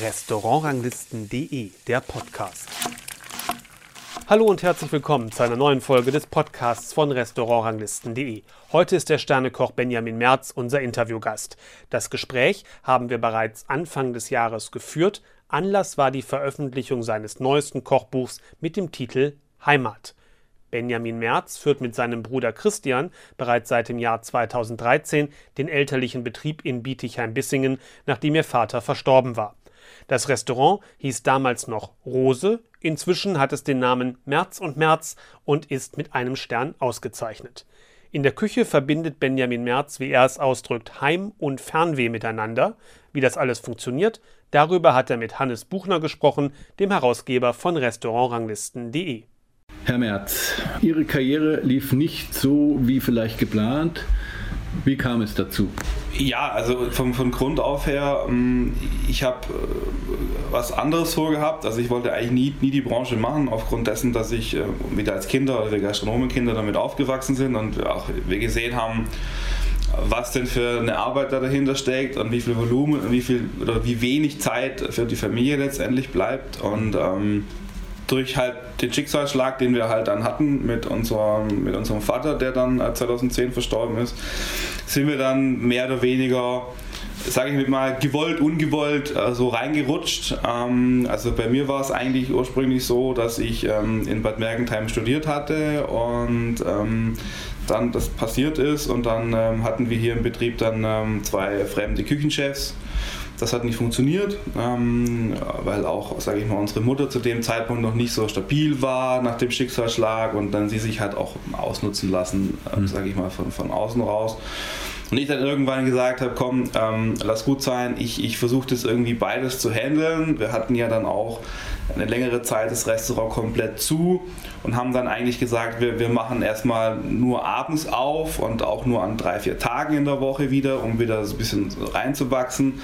Restaurantranglisten.de, der Podcast. Hallo und herzlich willkommen zu einer neuen Folge des Podcasts von Restaurantranglisten.de. Heute ist der Sternekoch Benjamin Merz unser Interviewgast. Das Gespräch haben wir bereits Anfang des Jahres geführt. Anlass war die Veröffentlichung seines neuesten Kochbuchs mit dem Titel Heimat. Benjamin Merz führt mit seinem Bruder Christian bereits seit dem Jahr 2013 den elterlichen Betrieb in Bietigheim-Bissingen, nachdem ihr Vater verstorben war. Das Restaurant hieß damals noch Rose, inzwischen hat es den Namen Merz und Merz und ist mit einem Stern ausgezeichnet. In der Küche verbindet Benjamin Merz, wie er es ausdrückt, Heim- und Fernweh miteinander. Wie das alles funktioniert, darüber hat er mit Hannes Buchner gesprochen, dem Herausgeber von Restaurantranglisten.de. Herr Merz, Ihre Karriere lief nicht so wie vielleicht geplant. Wie kam es dazu? Ja, also von, von Grund auf her, ähm, ich habe äh, was anderes vorgehabt. Also ich wollte eigentlich nie, nie die Branche machen, aufgrund dessen, dass ich äh, wieder als Kinder, also wir Gastronomenkinder damit aufgewachsen sind und auch wir gesehen haben, was denn für eine Arbeit da dahinter steckt und wie viel Volumen und wie viel oder wie wenig Zeit für die Familie letztendlich bleibt. Und ähm, durch halt den Schicksalsschlag, den wir halt dann hatten mit unserem, mit unserem Vater, der dann 2010 verstorben ist, sind wir dann mehr oder weniger sage ich mal, gewollt, ungewollt äh, so reingerutscht. Ähm, also bei mir war es eigentlich ursprünglich so, dass ich ähm, in Bad Mergentheim studiert hatte und ähm, dann das passiert ist und dann hatten wir hier im Betrieb dann zwei fremde Küchenchefs das hat nicht funktioniert, ähm, weil auch, sage ich mal, unsere Mutter zu dem Zeitpunkt noch nicht so stabil war nach dem Schicksalsschlag und dann sie sich halt auch ausnutzen lassen, äh, mhm. sage ich mal, von, von außen raus. Und ich dann irgendwann gesagt habe, komm, ähm, lass gut sein, ich, ich versuche das irgendwie beides zu handeln. Wir hatten ja dann auch eine längere Zeit das Restaurant komplett zu und haben dann eigentlich gesagt, wir, wir machen erstmal nur abends auf und auch nur an drei, vier Tagen in der Woche wieder, um wieder so ein bisschen reinzuwachsen.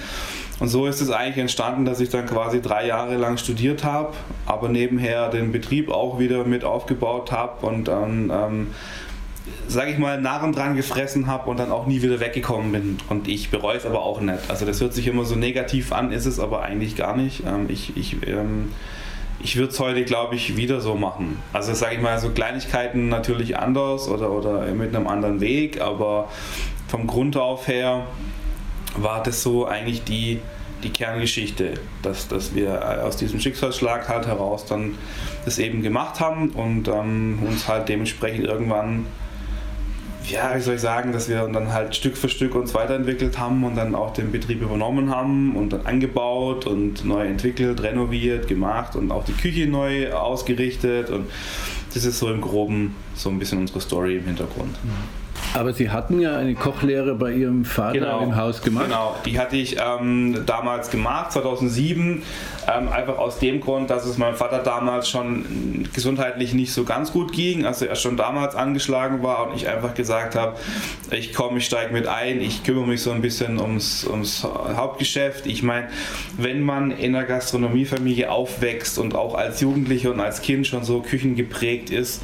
Und so ist es eigentlich entstanden, dass ich dann quasi drei Jahre lang studiert habe, aber nebenher den Betrieb auch wieder mit aufgebaut habe und dann, ähm, sage ich mal, Narren dran gefressen habe und dann auch nie wieder weggekommen bin. Und ich bereue es aber auch nicht. Also das hört sich immer so negativ an, ist es aber eigentlich gar nicht. Ähm, ich ich ähm, ich würde es heute, glaube ich, wieder so machen. Also sage ich mal, so Kleinigkeiten natürlich anders oder, oder mit einem anderen Weg, aber vom Grund auf her war das so eigentlich die, die Kerngeschichte, dass, dass wir aus diesem Schicksalsschlag halt heraus dann das eben gemacht haben und ähm, uns halt dementsprechend irgendwann, ja, wie soll ich sagen, dass wir dann halt Stück für Stück uns weiterentwickelt haben und dann auch den Betrieb übernommen haben und dann angebaut und neu entwickelt, renoviert, gemacht und auch die Küche neu ausgerichtet und das ist so im Groben so ein bisschen unsere Story im Hintergrund. Mhm. Aber Sie hatten ja eine Kochlehre bei Ihrem Vater genau, im Haus gemacht. Genau, die hatte ich ähm, damals gemacht, 2007. Ähm, einfach aus dem Grund, dass es meinem Vater damals schon gesundheitlich nicht so ganz gut ging, also er schon damals angeschlagen war und ich einfach gesagt habe, ich komme, ich steige mit ein, ich kümmere mich so ein bisschen ums, ums Hauptgeschäft. Ich meine, wenn man in einer Gastronomiefamilie aufwächst und auch als Jugendlicher und als Kind schon so küchengeprägt ist,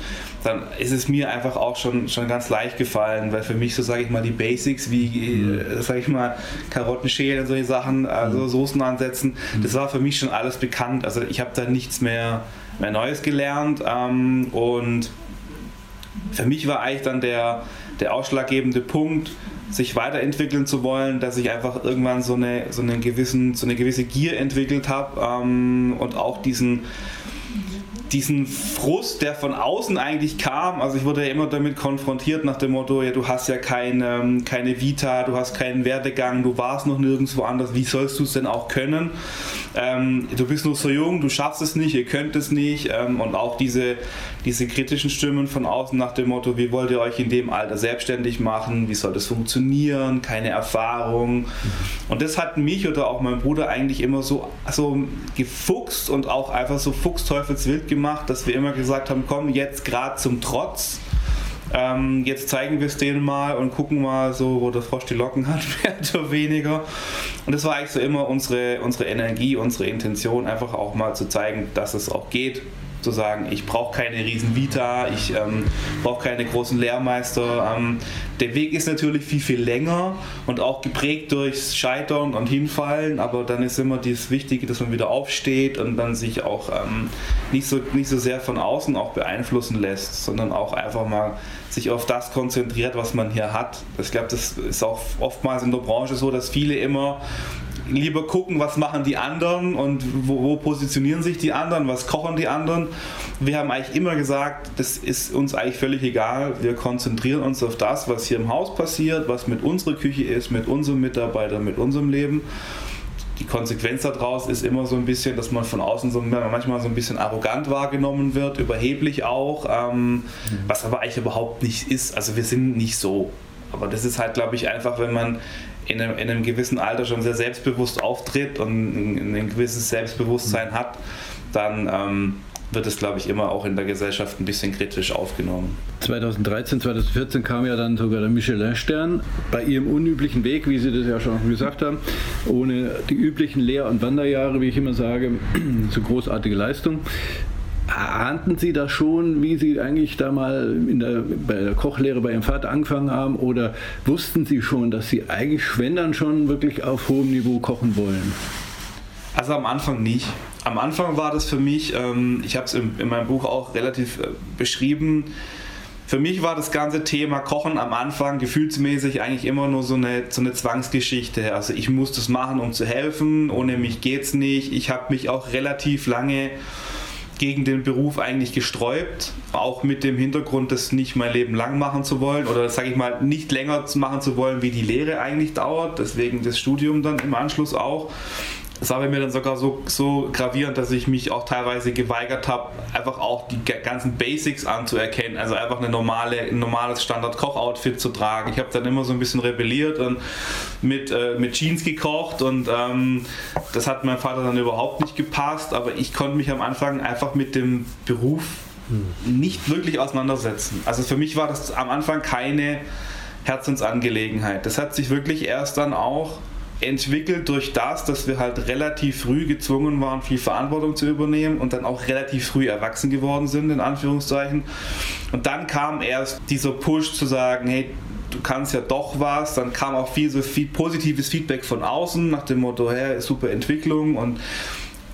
dann ist es mir einfach auch schon, schon ganz leicht gefallen, weil für mich so, sage ich mal, die Basics wie, mhm. Sage ich mal, Karotten schälen und solche Sachen, also mhm. Soßen ansetzen, mhm. das war für mich schon alles bekannt. Also ich habe da nichts mehr, mehr Neues gelernt ähm, und für mich war eigentlich dann der, der ausschlaggebende Punkt, sich weiterentwickeln zu wollen, dass ich einfach irgendwann so eine, so einen gewissen, so eine gewisse Gier entwickelt habe ähm, und auch diesen, diesen Frust, der von außen eigentlich kam, also ich wurde ja immer damit konfrontiert nach dem Motto, ja du hast ja keine, ähm, keine Vita, du hast keinen Werdegang, du warst noch nirgendwo anders, wie sollst du es denn auch können? Ähm, du bist noch so jung, du schaffst es nicht, ihr könnt es nicht ähm, und auch diese, diese kritischen Stimmen von außen nach dem Motto, wie wollt ihr euch in dem Alter selbstständig machen, wie soll das funktionieren, keine Erfahrung und das hat mich oder auch mein Bruder eigentlich immer so, so gefuchst und auch einfach so fuchsteufelswild gemacht gemacht, dass wir immer gesagt haben, komm jetzt gerade zum Trotz. Ähm, jetzt zeigen wir es denen mal und gucken mal so, wo der Frosch die Locken hat, mehr oder weniger. Und das war eigentlich so immer unsere, unsere Energie, unsere Intention, einfach auch mal zu zeigen, dass es auch geht zu sagen, ich brauche keine riesen Vita, ich ähm, brauche keine großen Lehrmeister. Ähm, der Weg ist natürlich viel, viel länger und auch geprägt durchs Scheitern und Hinfallen, aber dann ist immer das Wichtige, dass man wieder aufsteht und dann sich auch ähm, nicht, so, nicht so sehr von außen auch beeinflussen lässt, sondern auch einfach mal sich auf das konzentriert, was man hier hat. Ich glaube, das ist auch oftmals in der Branche so, dass viele immer lieber gucken, was machen die anderen und wo, wo, positionieren sich die anderen, was kochen die anderen. Wir haben eigentlich immer gesagt, das ist uns eigentlich völlig egal. Wir konzentrieren uns auf das, was hier im Haus passiert, was mit unserer Küche ist, mit unserem Mitarbeiter, mit unserem Leben. Die Konsequenz daraus ist immer so ein bisschen, dass man von außen so manchmal so ein bisschen arrogant wahrgenommen wird, überheblich auch, ähm, was aber eigentlich überhaupt nicht ist. Also wir sind nicht so. Aber das ist halt, glaube ich, einfach, wenn man in einem, in einem, gewissen Alter schon sehr selbstbewusst auftritt und ein, ein gewisses Selbstbewusstsein hat, dann ähm, wird es, glaube ich, immer auch in der Gesellschaft ein bisschen kritisch aufgenommen. 2013, 2014 kam ja dann sogar der Michelin-Stern bei ihrem unüblichen Weg, wie Sie das ja schon gesagt haben, ohne die üblichen Lehr- und Wanderjahre, wie ich immer sage, so großartige Leistung. Ahnten Sie das schon, wie Sie eigentlich da mal in der, bei der Kochlehre bei Ihrem Vater angefangen haben? Oder wussten Sie schon, dass Sie eigentlich, wenn dann schon, wirklich auf hohem Niveau kochen wollen? Also am Anfang nicht. Am Anfang war das für mich, ähm, ich habe es in, in, meinem Buch auch relativ äh, beschrieben, für mich war das ganze Thema Kochen am Anfang gefühlsmäßig eigentlich immer nur so eine, so eine Zwangsgeschichte. Also ich muss das machen, um zu helfen, ohne mich geht's nicht. Ich habe mich auch relativ lange gegen den Beruf eigentlich gesträubt, auch mit dem Hintergrund, das nicht mein Leben lang machen zu wollen oder sage ich mal nicht länger machen zu wollen, wie die Lehre eigentlich dauert, deswegen das Studium dann im Anschluss auch. Es war bei mir dann sogar so, so gravierend, dass ich mich auch teilweise geweigert habe, einfach auch die ganzen Basics anzuerkennen. Also einfach eine normale, ein normales Standard-Koch-Outfit zu tragen. Ich habe dann immer so ein bisschen rebelliert und mit, äh, mit Jeans gekocht und ähm, das hat meinem Vater dann überhaupt nicht gepasst. Aber ich konnte mich am Anfang einfach mit dem Beruf nicht wirklich auseinandersetzen. Also für mich war das am Anfang keine Herzensangelegenheit. Das hat sich wirklich erst dann auch entwickelt durch das, dass wir halt relativ früh gezwungen waren, viel Verantwortung zu übernehmen und dann auch relativ früh erwachsen geworden sind, in Anführungszeichen. Und dann kam erst dieser Push zu sagen, hey, du kannst ja doch was. Dann kam auch viel so viel positives Feedback von außen nach dem Motto, hey, super Entwicklung und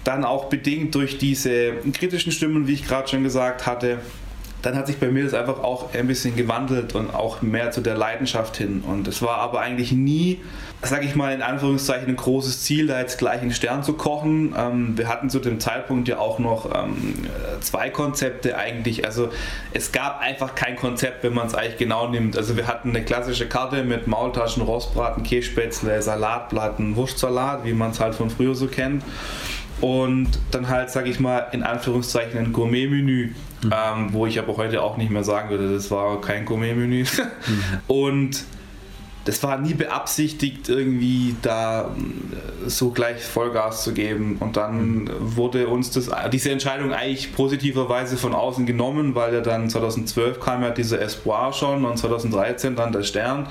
dann auch bedingt durch diese kritischen Stimmen, wie ich gerade schon gesagt hatte, dann hat sich bei mir das einfach auch ein bisschen gewandelt und auch mehr zu der Leidenschaft hin. Und es war aber eigentlich nie, sage ich mal in Anführungszeichen, ein großes Ziel, da jetzt gleich einen Stern zu kochen. Ähm, wir hatten zu dem Zeitpunkt ja auch noch ähm, zwei Konzepte eigentlich. Also es gab einfach kein Konzept, wenn man es eigentlich genau nimmt. Also wir hatten eine klassische Karte mit Maultaschen, Rostbraten, Kässpätzle, Salatplatten, Wurstsalat, wie man es halt von früher so kennt und dann halt, sage ich mal, in Anführungszeichen ein Gourmet-Menü, mhm. ähm, wo ich aber heute auch nicht mehr sagen würde, das war kein Gourmet-Menü. Mhm. Und das war nie beabsichtigt, irgendwie da äh, so gleich Vollgas zu geben. Und dann mhm. wurde uns das, diese Entscheidung eigentlich positiverweise von außen genommen, weil ja dann 2012 kam ja dieser Espoir schon und 2013 dann der Stern.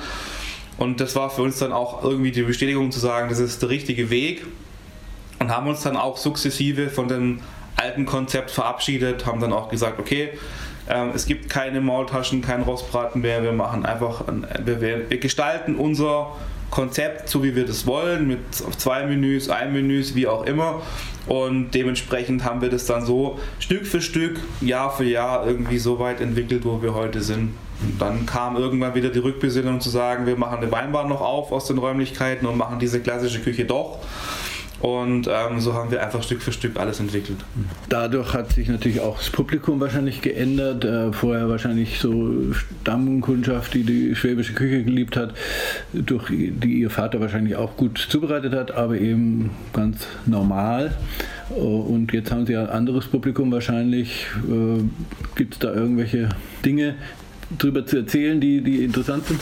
Und das war für uns dann auch irgendwie die Bestätigung zu sagen, das ist der richtige Weg und haben uns dann auch sukzessive von dem alten Konzept verabschiedet, haben dann auch gesagt, okay, ähm, es gibt keine Maultaschen, kein Rostbraten mehr, wir machen einfach, wir, wir gestalten unser Konzept, so wie wir das wollen, mit zwei Menüs, ein Menüs, wie auch immer. Und dementsprechend haben wir das dann so Stück für Stück, Jahr für Jahr irgendwie so weit entwickelt, wo wir heute sind. Und dann kam irgendwann wieder die Rückbesinnung zu sagen, wir machen eine Weinbar noch auf aus den Räumlichkeiten und machen diese klassische Küche doch. Und ähm, so haben wir einfach Stück für Stück alles entwickelt. Dadurch hat sich natürlich auch das Publikum wahrscheinlich geändert. Äh, vorher wahrscheinlich so Stammkundschaft, die die schwäbische Küche geliebt hat, durch die ihr Vater wahrscheinlich auch gut zubereitet hat, aber eben ganz normal. Äh, und jetzt haben sie ein anderes Publikum wahrscheinlich. Äh, Gibt es da irgendwelche Dinge drüber zu erzählen, die, die interessant sind?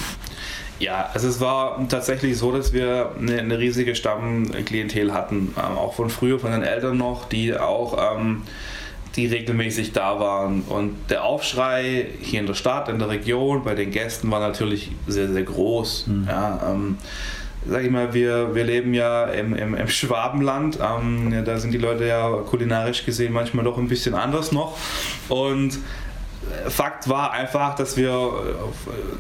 Ja, also es war tatsächlich so, dass wir eine, eine riesige Stammklientel hatten, ähm, auch von früher, von den Eltern noch, die auch ähm, die regelmäßig da waren. Und der Aufschrei hier in der Stadt, in der Region, bei den Gästen war natürlich sehr, sehr groß. Mhm. Ja, ähm, sag ich mal, wir, wir leben ja im, im, im Schwabenland. Ähm, da sind die Leute ja kulinarisch gesehen manchmal doch ein bisschen anders noch. Und Fakt war einfach, dass wir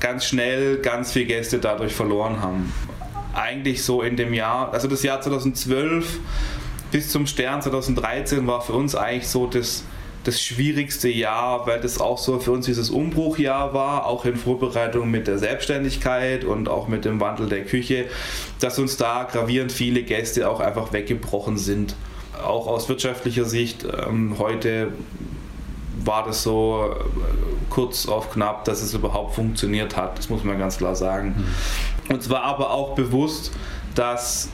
ganz schnell ganz viele Gäste dadurch verloren haben. Eigentlich so in dem Jahr, also das Jahr 2012 bis zum Stern 2013 war für uns eigentlich so das, das schwierigste Jahr, weil das auch so für uns dieses Umbruchjahr war, auch in Vorbereitung mit der Selbstständigkeit und auch mit dem Wandel der Küche, dass uns da gravierend viele Gäste auch einfach weggebrochen sind. Auch aus wirtschaftlicher Sicht ähm, heute war das so äh, kurz auf knapp, dass es überhaupt funktioniert hat. Das muss man ganz klar sagen. Mhm. Und zwar aber auch bewusst, dass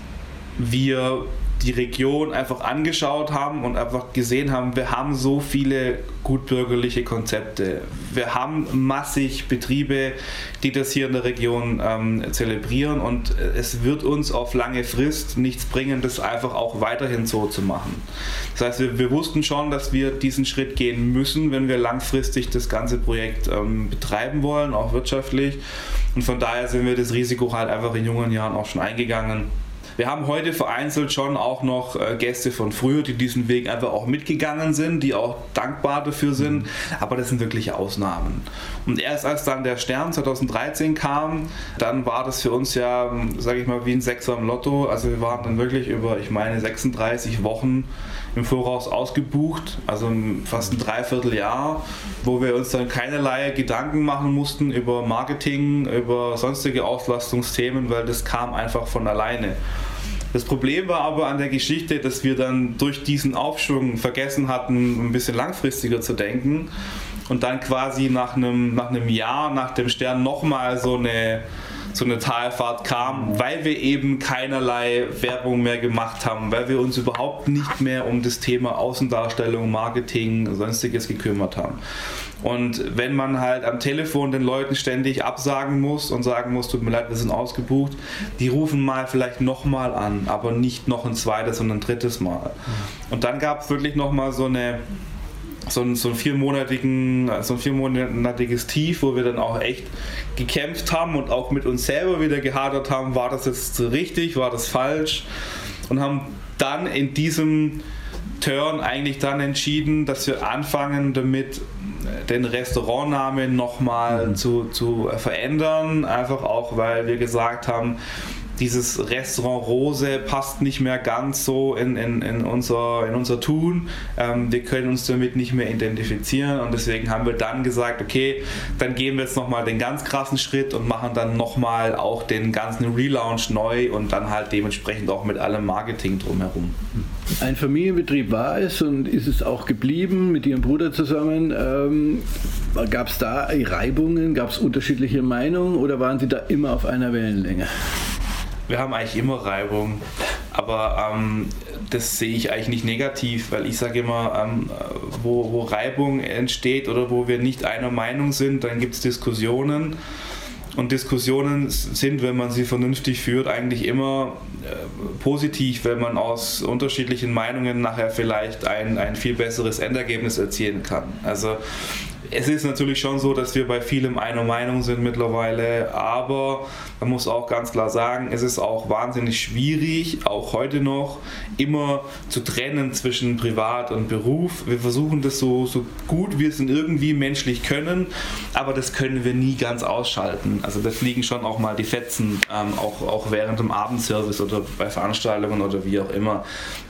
wir die Region einfach angeschaut haben und einfach gesehen haben, wir haben so viele gutbürgerliche Konzepte. Wir haben massig Betriebe, die das hier in der Region ähm, zelebrieren und es wird uns auf lange Frist nichts bringen, das einfach auch weiterhin so zu machen. Das heißt, wir, wir wussten schon, dass wir diesen Schritt gehen müssen, wenn wir langfristig das ganze Projekt ähm, betreiben wollen, auch wirtschaftlich. Und von daher sind wir das Risiko halt einfach in jungen Jahren auch schon eingegangen wir haben heute vereinzelt schon auch noch äh, Gäste von früher, die diesen Weg einfach auch mitgegangen sind, die auch dankbar dafür sind, aber das sind wirklich Ausnahmen. Und erst als dann der Stern 2013 kam, dann war das für uns ja, sage ich mal, wie ein Sechser im Lotto. Also wir waren dann wirklich über, ich meine, 36 Wochen im Voraus ausgebucht, also fast ein Dreivierteljahr, wo wir uns dann keinerlei Gedanken machen mussten über Marketing, über sonstige Auslastungsthemen, weil das kam einfach von alleine. Das Problem war aber an der Geschichte, dass wir dann durch diesen Aufschwung vergessen hatten, ein bisschen langfristiger zu denken und dann quasi nach einem, nach einem Jahr, nach dem Stern nochmal so eine so eine Talfahrt kam, weil wir eben keinerlei Werbung mehr gemacht haben, weil wir uns überhaupt nicht mehr um das Thema Außendarstellung, Marketing, sonstiges gekümmert haben. Und wenn man halt am Telefon den Leuten ständig absagen muss und sagen muss, tut mir leid, wir sind ausgebucht, die rufen mal vielleicht nochmal an, aber nicht noch ein zweites, sondern ein drittes Mal. Und dann gab es wirklich nochmal so eine so ein, so ein viermonatigen, so ein viermonatiges Tief, wo wir dann auch echt gekämpft haben und auch mit uns selber wieder gehadert haben, war das jetzt richtig, war das falsch und haben dann in diesem Turn eigentlich dann entschieden, dass wir anfangen damit den Restaurantnamen nochmal mhm. zu, zu verändern, einfach auch weil wir gesagt haben, dieses Restaurant Rose passt nicht mehr ganz so in, in, in, unser, in unser Tun. Ähm, wir können uns damit nicht mehr identifizieren und deswegen haben wir dann gesagt, okay, dann gehen wir jetzt nochmal den ganz krassen Schritt und machen dann nochmal auch den ganzen Relaunch neu und dann halt dementsprechend auch mit allem Marketing drumherum. Ein Familienbetrieb war es und ist es auch geblieben mit Ihrem Bruder zusammen. Ähm, gab es da Reibungen, gab es unterschiedliche Meinungen oder waren Sie da immer auf einer Wellenlänge? Wir haben eigentlich immer Reibung, aber ähm, das sehe ich eigentlich nicht negativ, weil ich sage immer, ähm, wo, wo Reibung entsteht oder wo wir nicht einer Meinung sind, dann gibt es Diskussionen. Und Diskussionen sind, wenn man sie vernünftig führt, eigentlich immer äh, positiv, wenn man aus unterschiedlichen Meinungen nachher vielleicht ein, ein viel besseres Endergebnis erzielen kann. Also es ist natürlich schon so, dass wir bei vielem einer Meinung sind mittlerweile, aber man muss auch ganz klar sagen, es ist auch wahnsinnig schwierig, auch heute noch, immer zu trennen zwischen Privat und Beruf. Wir versuchen das so, so gut wir es irgendwie menschlich können, aber das können wir nie ganz ausschalten. Also da fliegen schon auch mal die Fetzen, ähm, auch, auch während dem Abendservice oder bei Veranstaltungen oder wie auch immer.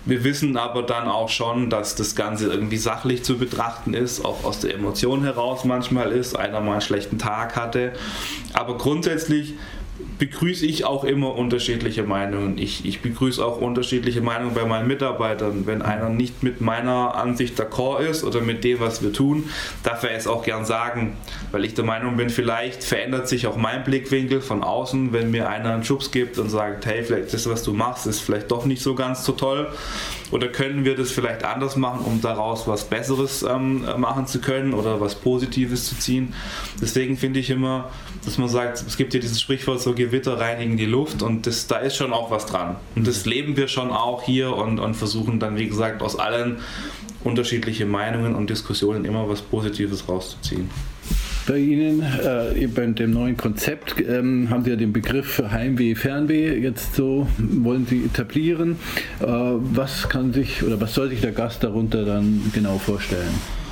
Wir wissen aber dann auch schon, dass das Ganze irgendwie sachlich zu betrachten ist, auch aus der Emotion heraus manchmal ist, einer mal einen schlechten Tag hatte. Aber grundsätzlich begrüße ich auch immer unterschiedliche Meinungen. Ich, ich begrüße auch unterschiedliche Meinungen bei meinen Mitarbeitern. Wenn einer nicht mit meiner Ansicht d'accord ist oder mit dem, was wir tun, darf er es auch gern sagen, weil ich der Meinung bin, vielleicht verändert sich auch mein Blickwinkel von außen, wenn mir einer einen Schubs gibt und sagt, hey, vielleicht das, was du machst, ist vielleicht doch nicht so ganz so toll. Oder können wir das vielleicht anders machen, um daraus was Besseres ähm, machen zu können oder was Positives zu ziehen? Deswegen finde ich immer, dass man sagt, es gibt ja dieses Sprichwort, so Gewitter reinigen die Luft und das, da ist schon auch was dran. Und das leben wir schon auch hier und, und versuchen dann, wie gesagt, aus allen unterschiedlichen Meinungen und Diskussionen immer was Positives rauszuziehen. Bei Ihnen, äh, bei dem neuen Konzept, ähm, haben Sie ja den Begriff Heimweh, Fernweh jetzt so, wollen Sie etablieren. Äh, was kann sich oder was soll sich der Gast darunter dann genau vorstellen?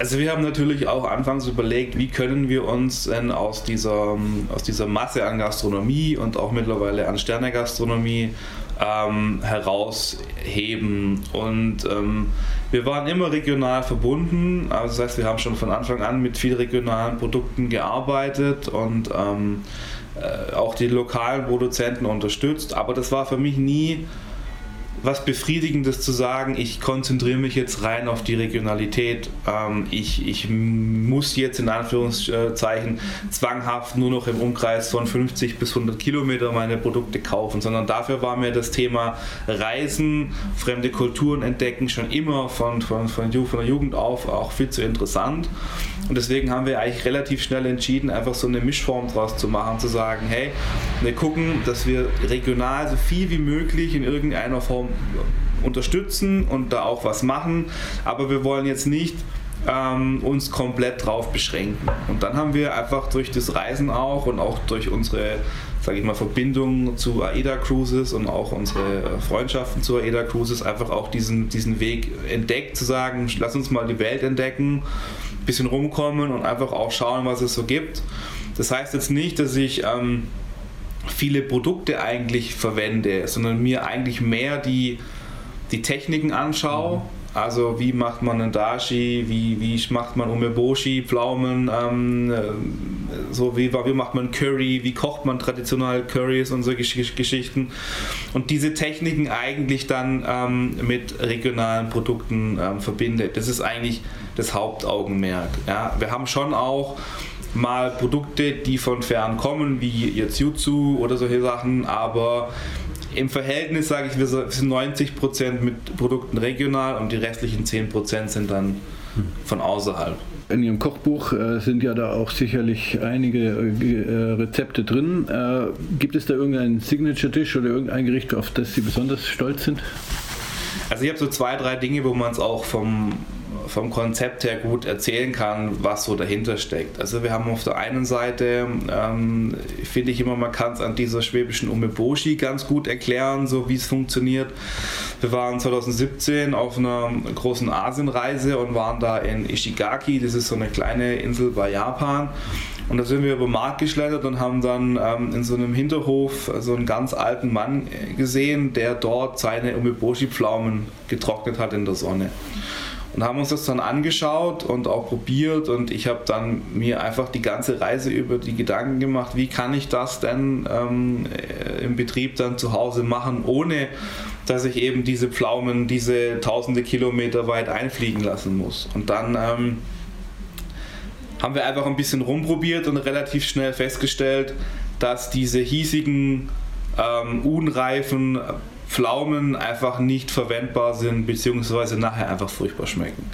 Also wir haben natürlich auch anfangs überlegt, wie können wir uns denn aus dieser, aus dieser Masse an Gastronomie und auch mittlerweile an Sternegastronomie ähm, herausheben. Und ähm, wir waren immer regional verbunden, also das heißt, wir haben schon von Anfang an mit vielen regionalen Produkten gearbeitet und ähm, äh, auch die lokalen Produzenten unterstützt, aber das war für mich nie was Befriedigendes zu sagen, ich konzentriere mich jetzt rein auf die Regionalität. Ähm, ich, ich muss jetzt in Anführungszeichen zwanghaft nur noch im Umkreis von 50 bis 100 Kilometer meine Produkte kaufen, sondern dafür war mir das Thema Reisen, fremde Kulturen entdecken schon immer von, von, von, von der Jugend auf auch viel zu interessant. Und deswegen haben wir eigentlich relativ schnell entschieden, einfach so eine Mischform draus zu machen, zu sagen, hey, wir gucken, dass wir regional so viel wie möglich in irgendeiner Form unterstützen und da auch was machen, aber wir wollen jetzt nicht ähm, uns komplett drauf beschränken. Und dann haben wir einfach durch das Reisen auch und auch durch unsere, sage ich mal, Verbindung zu AIDA Cruises und auch unsere Freundschaften zu AIDA Cruises einfach auch diesen, diesen Weg entdeckt, zu sagen, lass uns mal die Welt entdecken, ein bisschen rumkommen und einfach auch schauen, was es so gibt. Das heißt jetzt nicht, dass ich ähm, viele Produkte eigentlich verwende, sondern mir eigentlich mehr die, die Techniken anschaue. Mhm. Also wie macht man einen Dashi, wie, wie macht man Umeboshi, Pflaumen, ähm, äh, so wie, wie macht man Curry, wie kocht man traditionell Currys und so Geschichten. Und diese Techniken eigentlich dann ähm, mit regionalen Produkten ähm, verbindet. Das ist eigentlich das Hauptaugenmerk. Ja. Wir haben schon auch mal Produkte, die von fern kommen, wie jetzt Jutsu oder solche Sachen, aber im Verhältnis sage ich, wir sind 90% mit Produkten regional und die restlichen 10% sind dann von außerhalb. In Ihrem Kochbuch äh, sind ja da auch sicherlich einige äh, Rezepte drin. Äh, gibt es da irgendeinen Signature-Dish oder irgendein Gericht, auf das Sie besonders stolz sind? Also ich habe so zwei, drei Dinge, wo man es auch vom vom Konzept her gut erzählen kann, was so dahinter steckt. Also wir haben auf der einen Seite, ähm, finde ich immer, man kann es an dieser schwäbischen Umeboshi ganz gut erklären, so wie es funktioniert. Wir waren 2017 auf einer großen Asienreise und waren da in Ishigaki, das ist so eine kleine Insel bei Japan. Und da sind wir über den Markt geschlettert und haben dann ähm, in so einem Hinterhof so einen ganz alten Mann gesehen, der dort seine Umeboshi-Pflaumen getrocknet hat in der Sonne und haben uns das dann angeschaut und auch probiert und ich habe dann mir einfach die ganze Reise über die Gedanken gemacht, wie kann ich das denn ähm, äh, im Betrieb dann zu Hause machen, ohne dass ich eben diese Pflaumen, diese tausende Kilometer weit einfliegen lassen muss. Und dann ähm, haben wir einfach ein bisschen rumprobiert und relativ schnell festgestellt, dass diese hiesigen ähm, unreifen Pflaumen einfach nicht verwendbar sind, beziehungsweise nachher einfach furchtbar schmecken.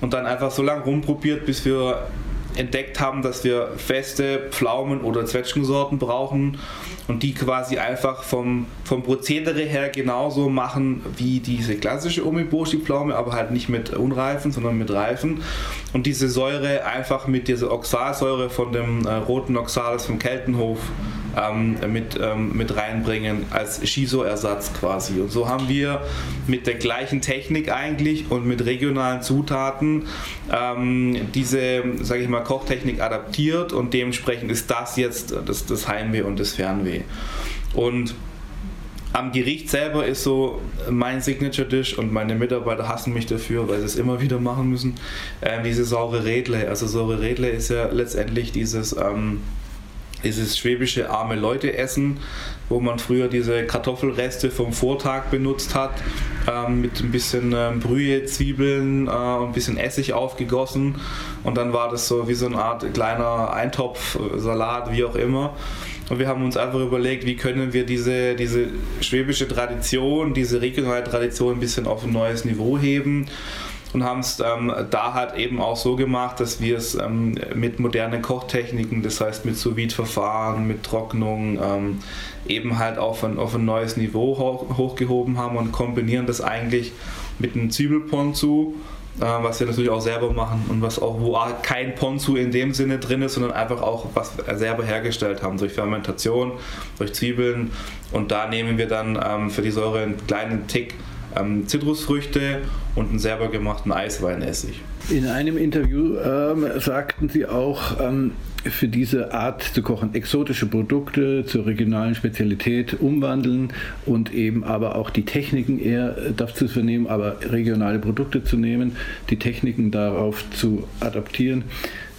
Und dann einfach so lange rumprobiert, bis wir entdeckt haben, dass wir feste Pflaumen oder Zwetschgensorten brauchen und die quasi einfach vom, vom Prozedere her genauso machen wie diese klassische Omiboshi-Pflaume, aber halt nicht mit unreifen, sondern mit reifen. Und diese Säure einfach mit dieser Oxalsäure von dem äh, roten Oxalis vom Keltenhof ähm, mit, ähm, mit reinbringen als Shiso-Ersatz quasi. Und so haben wir mit der gleichen Technik eigentlich und mit regionalen Zutaten ähm, diese, sage ich mal, Kochtechnik adaptiert und dementsprechend ist das jetzt das, das Heimweh und das Fernweh. Und am Gericht selber ist so mein Signature Dish und meine Mitarbeiter hassen mich dafür, weil sie es immer wieder machen müssen. Ähm, diese saure Redle. Also saure Redle ist ja letztendlich dieses ähm, dieses schwäbische arme Leute essen, wo man früher diese Kartoffelreste vom Vortag benutzt hat, ähm, mit ein bisschen ähm, Brühe, Zwiebeln äh, und ein bisschen Essig aufgegossen und dann war das so wie so eine Art kleiner Eintopf, äh, Salat, wie auch immer. Und wir haben uns einfach überlegt, wie können wir diese, diese schwäbische Tradition, diese regionale Tradition ein bisschen auf ein neues Niveau heben und haben es ähm, da halt eben auch so gemacht, dass wir es ähm, mit modernen Kochtechniken, das heißt mit sous verfahren mit Trocknung, ähm, eben halt auf ein, auf ein neues Niveau hoch, hochgehoben haben und kombinieren das eigentlich mit einem Zwiebelponzu was wir natürlich auch selber machen und was auch, wo kein Ponzu in dem Sinne drin ist, sondern einfach auch was wir selber hergestellt haben durch Fermentation, durch Zwiebeln. Und da nehmen wir dann ähm, für die Säure einen kleinen Tick ähm, Zitrusfrüchte und einen selber gemachten Eisweinessig. In einem Interview ähm, sagten Sie auch, ähm, für diese Art zu kochen exotische Produkte zur regionalen Spezialität umwandeln und eben aber auch die Techniken eher dazu vernehmen, aber regionale Produkte zu nehmen, die Techniken darauf zu adaptieren.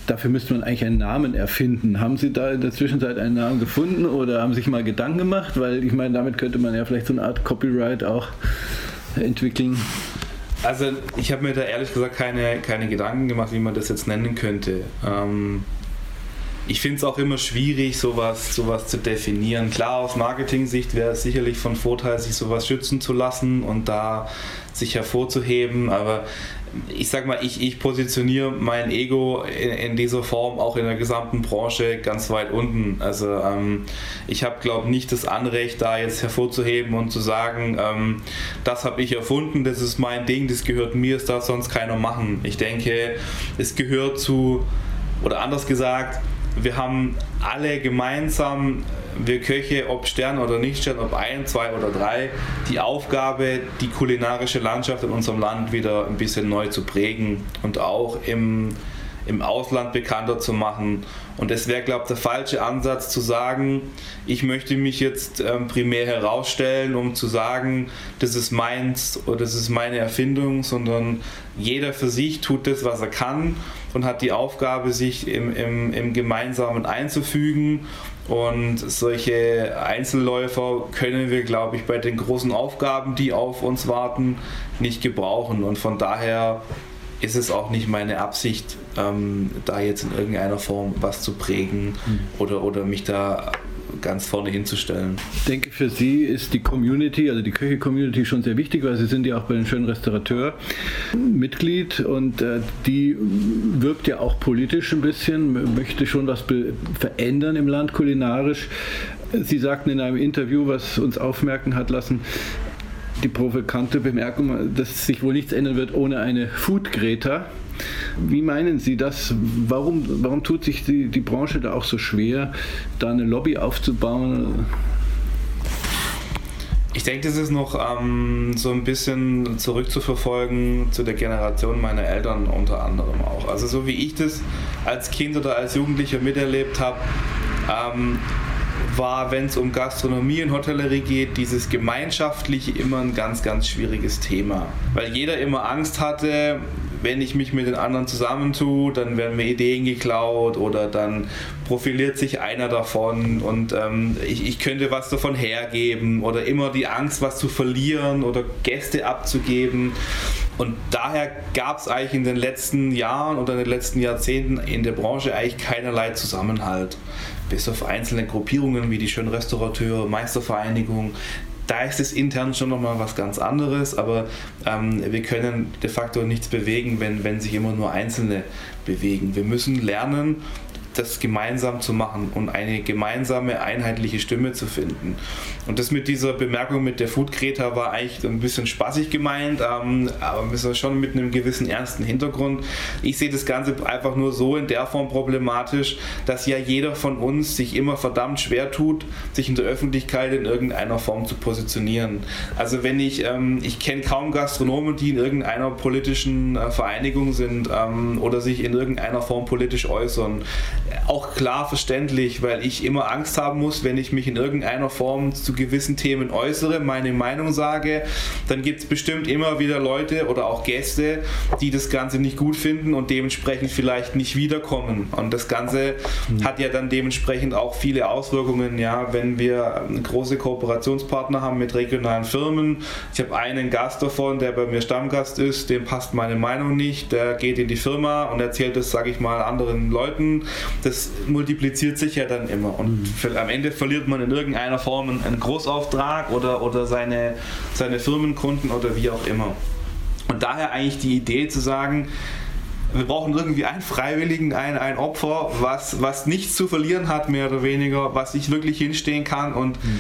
Dafür müsste man eigentlich einen Namen erfinden. Haben Sie da in der Zwischenzeit einen Namen gefunden oder haben sich mal Gedanken gemacht? Weil ich meine, damit könnte man ja vielleicht so eine Art Copyright auch entwickeln. Also ich habe mir da ehrlich gesagt keine, keine Gedanken gemacht, wie man das jetzt nennen könnte. Ähm, ich finde es auch immer schwierig, sowas, sowas zu definieren. Klar, aus Marketing-Sicht wäre es sicherlich von Vorteil, sich sowas schützen zu lassen und da sich hervorzuheben, aber ich sag mal, ich, ich positioniere mein Ego in, in, dieser Form auch in der gesamten Branche ganz weit unten. Also ähm, ich habe, glaube ich, nicht das Anrecht, da jetzt hervorzuheben und zu sagen, ähm, das habe ich erfunden, das ist mein Ding, das gehört mir, das darf sonst keiner machen. Ich denke, es gehört zu, oder anders gesagt, wir haben alle gemeinsam, wir Köche, ob Stern oder nicht Stern, ob ein, zwei oder drei, die Aufgabe, die kulinarische Landschaft in unserem Land wieder ein bisschen neu zu prägen und auch im, im Ausland bekannter zu machen. Und es wäre, glaube ich, der falsche Ansatz zu sagen, ich möchte mich jetzt ähm, primär herausstellen, um zu sagen, das ist meins oder das ist meine Erfindung, sondern jeder für sich tut das, was er kann und hat die Aufgabe, sich im, im, im Gemeinsamen einzufügen. Und solche Einzelläufer können wir, glaube ich, bei den großen Aufgaben, die auf uns warten, nicht gebrauchen. Und von daher ist es auch nicht meine Absicht, ähm, da jetzt in irgendeiner Form was zu prägen mhm. oder, oder mich da ganz vorne hinzustellen. Ich denke, für Sie ist die Community, also die Köche-Community schon sehr wichtig, weil Sie sind ja auch bei den schönen Restaurateur Mitglied und äh, die wirkt ja auch politisch ein bisschen, möchte schon was verändern im Land kulinarisch. Sie sagten in einem Interview, was uns aufmerken hat lassen, die provokante Bemerkung, dass sich wohl nichts ändern wird ohne eine Food-Greta. Wie meinen Sie das? Warum, warum tut sich die, die Branche da auch so schwer, da eine Lobby aufzubauen? Ich denke, das ist noch ähm, so ein bisschen zurückzuverfolgen zu der Generation meiner Eltern unter anderem auch. Also so wie ich das als Kind oder als Jugendlicher miterlebt habe, ähm, war, wenn es um Gastronomie und Hotellerie geht, dieses Gemeinschaftliche immer ein ganz, ganz schwieriges Thema. Weil jeder immer Angst hatte, wenn ich mich mit den anderen zusammentue, dann werden mir Ideen geklaut oder dann profiliert sich einer davon und ähm, ich, ich könnte was davon hergeben oder immer die Angst, was zu verlieren oder Gäste abzugeben. Und daher gab es eigentlich in den letzten Jahren oder in den letzten Jahrzehnten in der Branche eigentlich keinerlei Zusammenhalt. Bis auf einzelne Gruppierungen wie die Schönen Restaurateure, Meistervereinigung, da ist es intern schon nochmal was ganz anderes, aber ähm, wir können de facto nichts bewegen, wenn, wenn sich immer nur Einzelne bewegen. Wir müssen lernen, das gemeinsam zu machen und eine gemeinsame, einheitliche Stimme zu finden. Und das mit dieser Bemerkung mit der Food Kreta war eigentlich ein bisschen spaßig gemeint, ähm, aber schon mit einem gewissen ernsten Hintergrund. Ich sehe das Ganze einfach nur so in der Form problematisch, dass ja jeder von uns sich immer verdammt schwer tut, sich in der Öffentlichkeit in irgendeiner Form zu positionieren. Also wenn ich, ähm, ich kenne kaum Gastronomen, die in irgendeiner politischen äh, Vereinigung sind ähm, oder sich in irgendeiner Form politisch äußern auch klar verständlich, weil ich immer Angst haben muss, wenn ich mich in irgendeiner Form zu gewissen Themen äußere, meine Meinung sage, dann gibt es bestimmt immer wieder Leute oder auch Gäste, die das Ganze nicht gut finden und dementsprechend vielleicht nicht wiederkommen. Und das Ganze mhm. hat ja dann dementsprechend auch viele Auswirkungen, ja, wenn wir große Kooperationspartner haben mit regionalen Firmen. Ich habe einen Gast davon, der bei mir Stammgast ist, dem passt meine Meinung nicht, der geht in die Firma und erzählt das, sage ich mal, anderen Leuten das multipliziert sich ja dann immer. Und mhm. am Ende verliert man in irgendeiner Form einen Großauftrag oder, oder seine, seine Firmenkunden oder wie auch immer. Und daher eigentlich die Idee zu sagen, wir brauchen irgendwie einen Freiwilligen, ein, ein Opfer, was, was nichts zu verlieren hat, mehr oder weniger, was sich wirklich hinstehen kann und mhm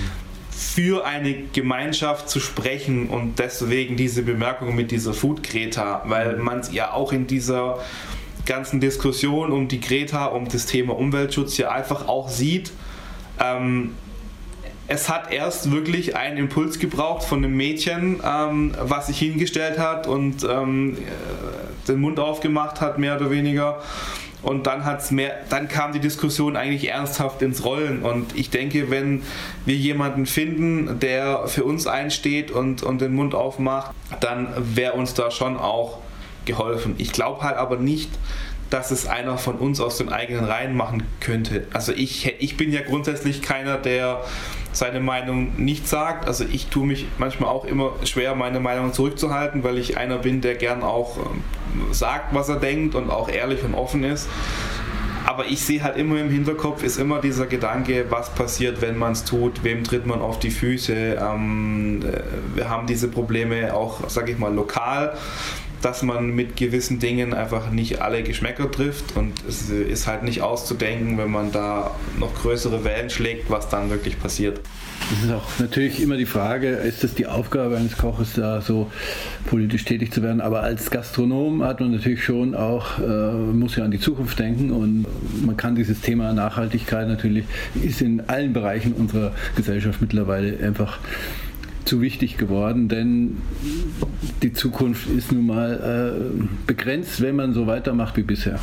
für eine Gemeinschaft zu sprechen und deswegen diese Bemerkung mit dieser Food Greta, weil mhm. man es ja auch in dieser ganzen Diskussion um die Greta, um das Thema Umweltschutz ja einfach auch sieht. Ähm, es hat erst wirklich einen Impuls gebraucht von einem Mädchen, ähm, was sich hingestellt hat und ähm, äh, den Mund aufgemacht hat, mehr oder weniger. Und dann hat's mehr, dann kam die Diskussion eigentlich ernsthaft ins Rollen. Und ich denke, wenn wir jemanden finden, der für uns einsteht und, und den Mund aufmacht, dann wäre uns da schon auch geholfen. Ich glaube halt aber nicht, dass es einer von uns aus den eigenen Reihen machen könnte. Also ich, ich bin ja grundsätzlich keiner, der seine Meinung nicht sagt. Also ich tue mich manchmal auch immer schwer, meine Meinung zurückzuhalten, weil ich einer bin, der gern auch ähm, sagt, was er denkt und auch ehrlich und offen ist. Aber ich sehe halt immer im Hinterkopf ist immer dieser Gedanke, was passiert, wenn man es tut, wem tritt man auf die Füße. Ähm, äh, wir haben diese Probleme auch, sage ich mal, lokal dass man mit gewissen Dingen einfach nicht alle Geschmäcker trifft und es ist halt nicht auszudenken, wenn man da noch größere Wellen schlägt, was dann wirklich passiert. Es ist auch natürlich immer die Frage, ist das die Aufgabe eines Koches, da so politisch tätig zu werden? Aber als Gastronom hat man natürlich schon auch, äh, muss ja an die Zukunft denken und man kann dieses Thema Nachhaltigkeit natürlich, ist in allen Bereichen unserer Gesellschaft mittlerweile einfach zu wichtig geworden, denn die Zukunft ist nun mal äh, begrenzt, wenn man so weitermacht wie bisher.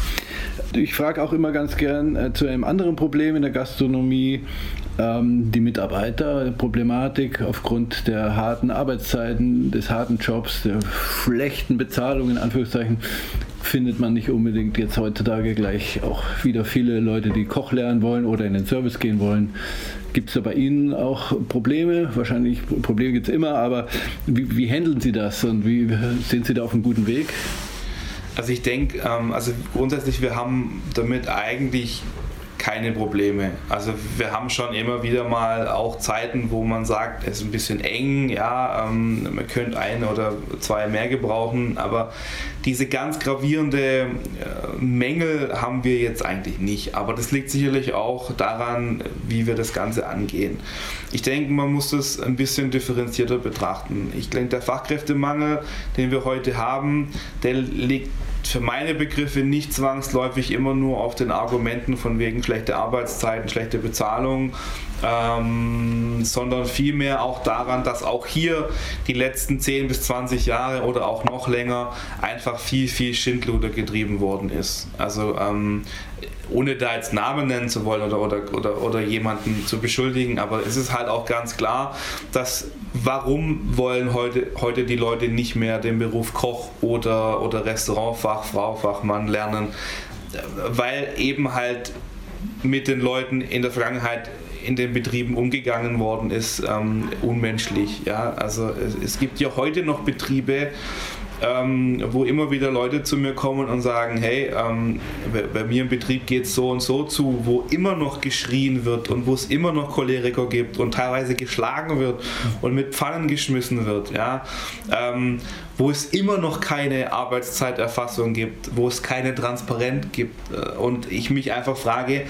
Ich frage auch immer ganz gern äh, zu einem anderen Problem in der Gastronomie, ähm, die Mitarbeiterproblematik aufgrund der harten Arbeitszeiten, des harten Jobs, der schlechten Bezahlung in Anführungszeichen findet man nicht unbedingt jetzt heutzutage gleich auch wieder viele Leute, die Koch lernen wollen oder in den Service gehen wollen. Gibt es da bei Ihnen auch Probleme? Wahrscheinlich Probleme gibt es immer, aber wie, wie handeln Sie das und wie sind Sie da auf einem guten Weg? Also ich denke, ähm, also grundsätzlich, wir haben damit eigentlich keine Probleme. Also wir haben schon immer wieder mal auch Zeiten, wo man sagt, es ist ein bisschen eng, ja, ähm, man könnte ein oder zwei mehr gebrauchen, aber diese ganz gravierende äh, Mängel haben wir jetzt eigentlich nicht. Aber das liegt sicherlich auch daran, wie wir das Ganze angehen. Ich denke, man muss das ein bisschen differenzierter betrachten. Ich denke, der Fachkräftemangel, den wir heute haben, der liegt für meine Begriffe nicht zwangsläufig immer nur auf den Argumenten von wegen schlechte Arbeitszeiten, schlechte Bezahlung, ähm, sondern vielmehr auch daran, dass auch hier die letzten 10 bis 20 Jahre oder auch noch länger einfach viel, viel Schindluder getrieben worden ist. Also ähm, ohne da jetzt Namen nennen zu wollen oder, oder, oder, oder jemanden zu beschuldigen, aber es ist halt auch ganz klar, dass warum wollen heute, heute die Leute nicht mehr den Beruf Koch oder, oder Restaurantfachfrau, Fachmann lernen, weil eben halt mit den Leuten in der Vergangenheit in den Betrieben umgegangen worden ist, ähm, unmenschlich. Ja? Also es, es gibt ja heute noch Betriebe, ähm, wo immer wieder Leute zu mir kommen und sagen, hey, ähm, bei, bei, mir im Betrieb geht es so und so zu, wo immer noch geschrien wird und wo es immer noch Choleriker gibt und teilweise geschlagen wird und mit Pfannen geschmissen wird, ja, ähm, wo es immer noch keine Arbeitszeiterfassung gibt, wo es keine Transparenz gibt. Äh, und ich mich einfach frage,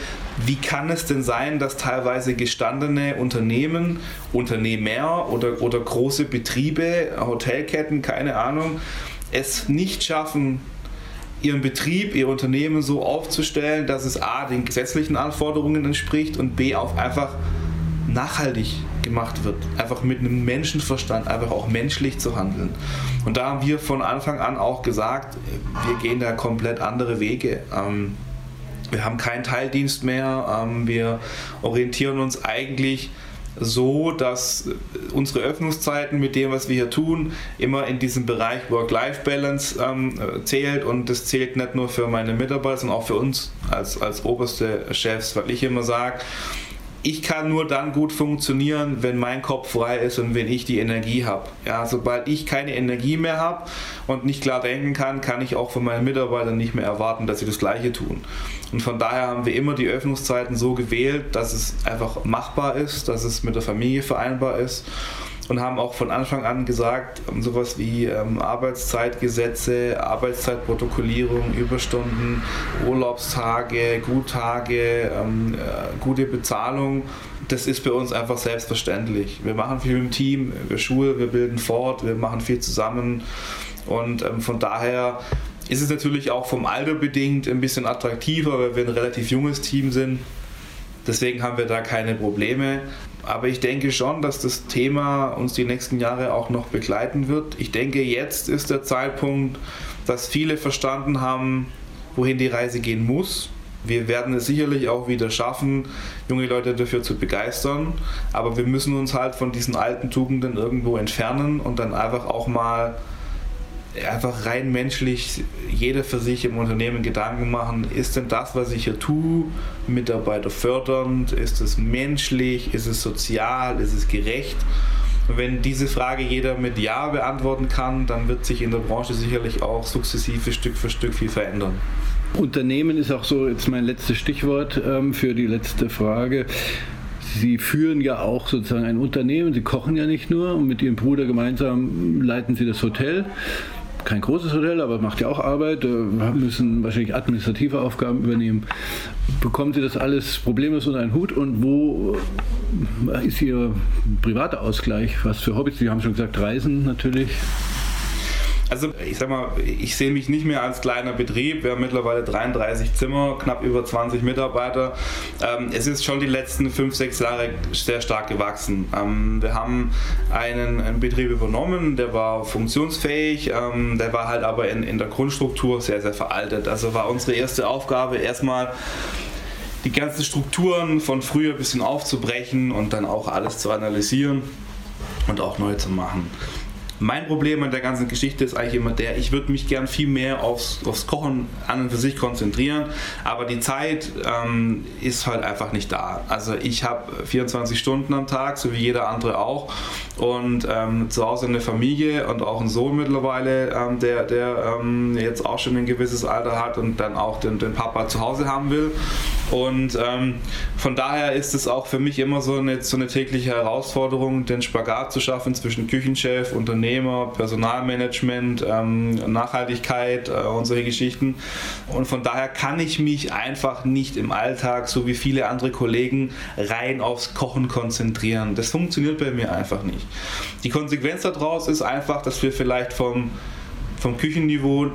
wie kann es denn sein, dass teilweise gestandene Unternehmen, Unternehmer oder, oder große Betriebe, Hotelketten, keine Ahnung, es nicht schaffen, ihren Betrieb, ihr Unternehmen so aufzustellen, dass es a den gesetzlichen Anforderungen entspricht und b auch einfach nachhaltig gemacht wird. Einfach mit einem Menschenverstand, einfach auch menschlich zu handeln. Und da haben wir von Anfang an auch gesagt, wir gehen da komplett andere Wege. Ähm, wir haben keinen Teildienst mehr. Ähm, wir orientieren uns eigentlich so, dass unsere Öffnungszeiten mit dem, was wir hier tun, immer in diesem Bereich Work-Life-Balance ähm, zählt und das zählt nicht nur für meine Mitarbeiter, sondern auch für uns als, als oberste Chefs, weil ich immer sage, ich kann nur dann gut funktionieren, wenn mein Kopf frei ist und wenn ich die Energie habe. Ja, sobald ich keine Energie mehr habe und nicht klar denken kann, kann ich auch von meinen Mitarbeitern nicht mehr erwarten, dass sie das Gleiche tun. Und von daher haben wir immer die Öffnungszeiten so gewählt, dass es einfach machbar ist, dass es mit der Familie vereinbar ist und haben auch von Anfang an gesagt, sowas wie ähm, Arbeitszeitgesetze, Arbeitszeitprotokollierung, Überstunden, Urlaubstage, Guttage, ähm, äh, gute Bezahlung, das ist bei uns einfach selbstverständlich. Wir machen viel im Team, wir schulen, wir bilden fort, wir machen viel zusammen und ähm, von daher ist es natürlich auch vom Alter bedingt ein bisschen attraktiver, weil wir ein relativ junges Team sind. Deswegen haben wir da keine Probleme. Aber ich denke schon, dass das Thema uns die nächsten Jahre auch noch begleiten wird. Ich denke, jetzt ist der Zeitpunkt, dass viele verstanden haben, wohin die Reise gehen muss. Wir werden es sicherlich auch wieder schaffen, junge Leute dafür zu begeistern. Aber wir müssen uns halt von diesen alten Tugenden irgendwo entfernen und dann einfach auch mal einfach rein menschlich jeder für sich im Unternehmen Gedanken machen, ist denn das, was ich hier tue, Mitarbeiter fördernd, ist es menschlich, ist es sozial, ist es gerecht? Und wenn diese Frage jeder mit Ja beantworten kann, dann wird sich in der Branche sicherlich auch sukzessive Stück für Stück viel verändern. Unternehmen ist auch so jetzt mein letztes Stichwort ähm, für die letzte Frage. Sie führen ja auch sozusagen ein Unternehmen, Sie kochen ja nicht nur und mit Ihrem Bruder gemeinsam leiten Sie das Hotel kein großes Hotel, aber macht ja auch Arbeit, äh, müssen wahrscheinlich administrative Aufgaben übernehmen. Bekommen Sie das alles problemlos unter einen Hut und wo ist Ihr privater Ausgleich? Was für Hobbys? Sie haben schon gesagt, Reisen natürlich. Also ich sag mal, ich sehe mich nicht mehr als kleiner Betrieb. Wir haben mittlerweile 33 Zimmer, knapp über 20 Mitarbeiter. Ähm, es ist schon die letzten 5, 6 Jahre sehr stark gewachsen. Ähm, wir haben einen, einen, Betrieb übernommen, der war funktionsfähig, ähm, der war halt aber in, in der Grundstruktur sehr, sehr veraltet. Also war unsere erste Aufgabe erstmal die ganzen Strukturen von früher ein bisschen aufzubrechen und dann auch alles zu analysieren und auch neu zu machen. Mein Problem an der ganzen Geschichte ist eigentlich immer der, ich würde mich gern viel mehr aufs, aufs Kochen an und für sich konzentrieren, aber die Zeit ähm, ist halt einfach nicht da. Also ich habe 24 Stunden am Tag, so wie jeder andere auch und ähm, zu Hause eine Familie und auch einen Sohn mittlerweile, ähm, der, der ähm, jetzt auch schon ein gewisses Alter hat und dann auch den, den Papa zu Hause haben will. Und ähm, von daher ist es auch für mich immer so eine, so eine tägliche Herausforderung, den Spagat zu schaffen zwischen Küchenchef, Unternehmer, Personalmanagement, ähm, Nachhaltigkeit äh, und solche Geschichten. Und von daher kann ich mich einfach nicht im Alltag, so wie viele andere Kollegen, rein aufs Kochen konzentrieren. Das funktioniert bei mir einfach nicht. Die Konsequenz daraus ist einfach, dass wir vielleicht vom, vom Küchenniveau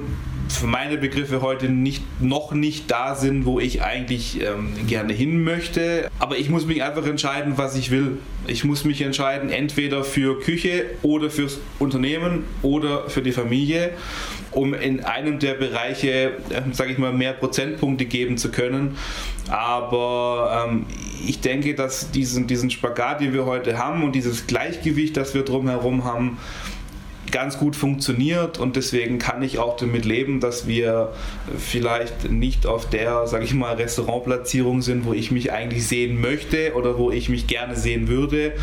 für meine Begriffe heute nicht, noch nicht da sind, wo ich eigentlich ähm, gerne hin möchte. Aber ich muss mich einfach entscheiden, was ich will. Ich muss mich entscheiden, entweder für Küche oder fürs Unternehmen oder für die Familie, um in einem der Bereiche, äh, sage ich mal, mehr Prozentpunkte geben zu können. Aber ähm, ich denke, dass diesen, diesen Spagat, den wir heute haben und dieses Gleichgewicht, das wir drumherum haben, ganz gut funktioniert und deswegen kann ich auch damit leben, dass wir vielleicht nicht auf der, sage ich mal, Restaurantplatzierung sind, wo ich mich eigentlich sehen möchte oder wo ich mich gerne sehen würde.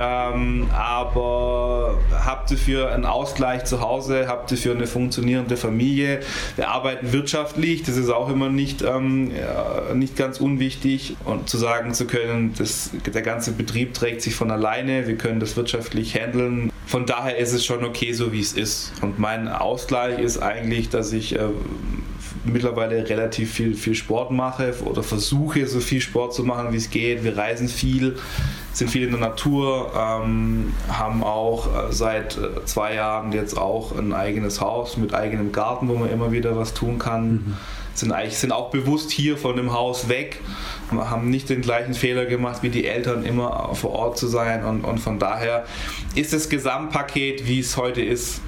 Ähm, aber habt ihr für einen Ausgleich zu Hause, habt ihr für eine funktionierende Familie. Wir arbeiten wirtschaftlich, das ist auch immer nicht, ähm, ja, nicht ganz unwichtig und zu sagen zu können, dass der ganze Betrieb trägt sich von alleine, wir können das wirtschaftlich handeln. Von daher ist es schon okay, so wie es ist. Und mein Ausgleich ist eigentlich, dass ich äh, mittlerweile relativ viel, viel Sport mache oder versuche, so viel Sport zu machen, wie es geht. Wir reisen viel, sind viel in der Natur, ähm, haben auch äh, seit äh, zwei Jahren jetzt auch ein eigenes Haus mit eigenem Garten, wo man immer wieder was tun kann. Mhm sind eigentlich sind auch bewusst hier von dem Haus weg, haben nicht den gleichen Fehler gemacht wie die Eltern, immer vor Ort zu sein und, und von daher ist das Gesamtpaket, wie es heute ist,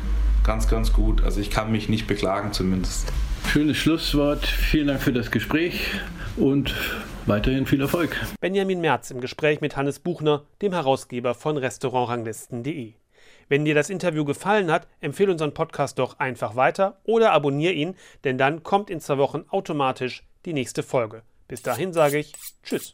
ganz, ganz gut. Also ich kann mich nicht beklagen zumindest. Schönes Schlusswort. Vielen Dank für das Gespräch und weiterhin viel Erfolg. Benjamin Merz im Gespräch mit Hannes Buchner, dem Herausgeber von Restaurantranglisten.de. Wenn dir das Interview gefallen hat, empfehle unseren Podcast doch einfach weiter oder abonniere ihn, denn dann kommt in zwei Wochen automatisch die nächste Folge. Bis dahin sage ich Tschüss.